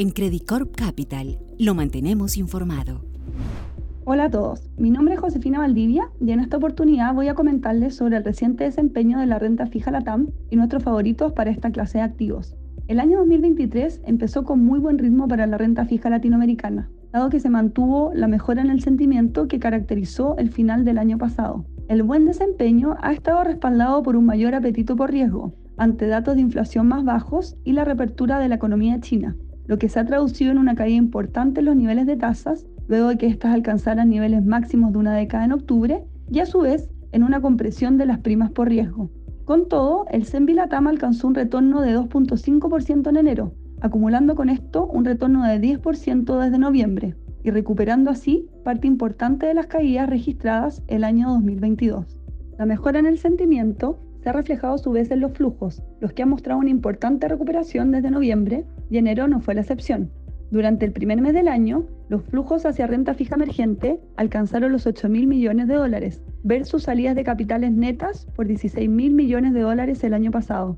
En Credicorp Capital lo mantenemos informado. Hola a todos, mi nombre es Josefina Valdivia y en esta oportunidad voy a comentarles sobre el reciente desempeño de la renta fija LATAM y nuestros favoritos para esta clase de activos. El año 2023 empezó con muy buen ritmo para la renta fija latinoamericana, dado que se mantuvo la mejora en el sentimiento que caracterizó el final del año pasado. El buen desempeño ha estado respaldado por un mayor apetito por riesgo, ante datos de inflación más bajos y la reapertura de la economía china, lo que se ha traducido en una caída importante en los niveles de tasas, luego de que éstas alcanzaran niveles máximos de una década en octubre, y a su vez en una compresión de las primas por riesgo. Con todo, el CENBI Latam alcanzó un retorno de 2.5% en enero, acumulando con esto un retorno de 10% desde noviembre y recuperando así parte importante de las caídas registradas el año 2022. La mejora en el sentimiento se ha reflejado a su vez en los flujos, los que han mostrado una importante recuperación desde noviembre y enero no fue la excepción. Durante el primer mes del año, los flujos hacia renta fija emergente alcanzaron los 8 mil millones de dólares, versus salidas de capitales netas por 16 mil millones de dólares el año pasado.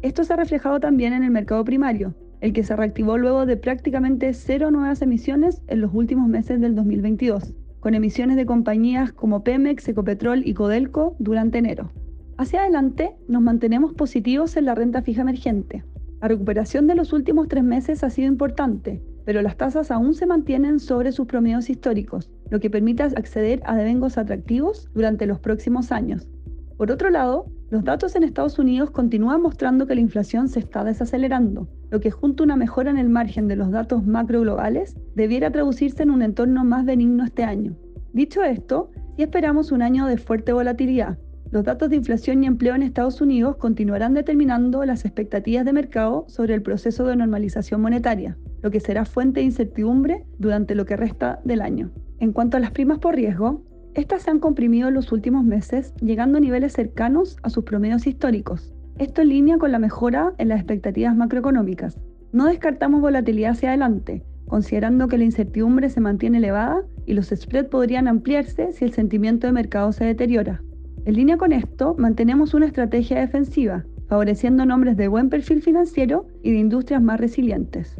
Esto se ha reflejado también en el mercado primario, el que se reactivó luego de prácticamente cero nuevas emisiones en los últimos meses del 2022, con emisiones de compañías como Pemex, Ecopetrol y Codelco durante enero. Hacia adelante, nos mantenemos positivos en la renta fija emergente. La recuperación de los últimos tres meses ha sido importante, pero las tasas aún se mantienen sobre sus promedios históricos, lo que permite acceder a devengos atractivos durante los próximos años. Por otro lado, los datos en Estados Unidos continúan mostrando que la inflación se está desacelerando, lo que junto a una mejora en el margen de los datos macro globales debiera traducirse en un entorno más benigno este año. Dicho esto, si esperamos un año de fuerte volatilidad, los datos de inflación y empleo en Estados Unidos continuarán determinando las expectativas de mercado sobre el proceso de normalización monetaria, lo que será fuente de incertidumbre durante lo que resta del año. En cuanto a las primas por riesgo, estas se han comprimido en los últimos meses, llegando a niveles cercanos a sus promedios históricos. Esto en línea con la mejora en las expectativas macroeconómicas. No descartamos volatilidad hacia adelante, considerando que la incertidumbre se mantiene elevada y los spreads podrían ampliarse si el sentimiento de mercado se deteriora. En línea con esto, mantenemos una estrategia defensiva, favoreciendo nombres de buen perfil financiero y de industrias más resilientes.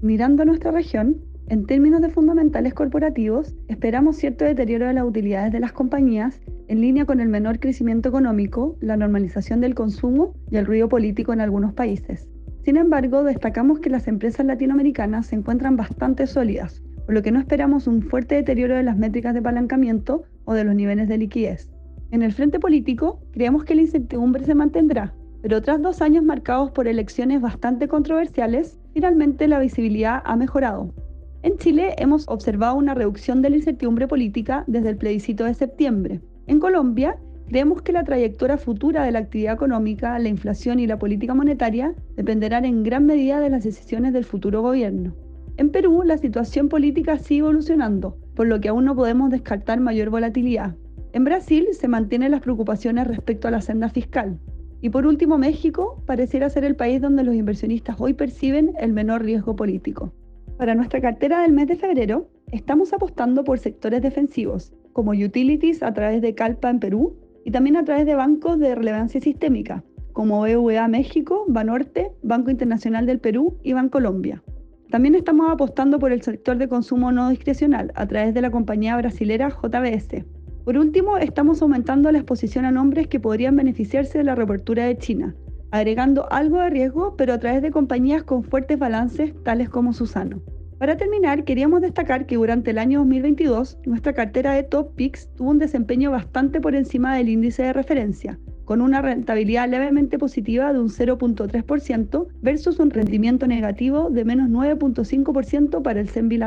Mirando a nuestra región, en términos de fundamentales corporativos, esperamos cierto deterioro de las utilidades de las compañías en línea con el menor crecimiento económico, la normalización del consumo y el ruido político en algunos países. Sin embargo, destacamos que las empresas latinoamericanas se encuentran bastante sólidas, por lo que no esperamos un fuerte deterioro de las métricas de apalancamiento o de los niveles de liquidez. En el frente político, creemos que la incertidumbre se mantendrá, pero tras dos años marcados por elecciones bastante controversiales, finalmente la visibilidad ha mejorado. En Chile hemos observado una reducción de la incertidumbre política desde el plebiscito de septiembre. En Colombia, creemos que la trayectoria futura de la actividad económica, la inflación y la política monetaria dependerán en gran medida de las decisiones del futuro gobierno. En Perú, la situación política sigue evolucionando, por lo que aún no podemos descartar mayor volatilidad. En Brasil se mantienen las preocupaciones respecto a la senda fiscal. Y por último, México pareciera ser el país donde los inversionistas hoy perciben el menor riesgo político. Para nuestra cartera del mes de febrero, estamos apostando por sectores defensivos, como utilities a través de Calpa en Perú y también a través de bancos de relevancia sistémica, como BVA México, Banorte, Banco Internacional del Perú y Bancolombia. También estamos apostando por el sector de consumo no discrecional a través de la compañía brasilera JBS. Por último, estamos aumentando la exposición a nombres que podrían beneficiarse de la reapertura de China, agregando algo de riesgo, pero a través de compañías con fuertes balances, tales como Susano. Para terminar, queríamos destacar que durante el año 2022, nuestra cartera de Top Picks tuvo un desempeño bastante por encima del índice de referencia, con una rentabilidad levemente positiva de un 0.3% versus un rendimiento negativo de menos 9.5% para el CENVI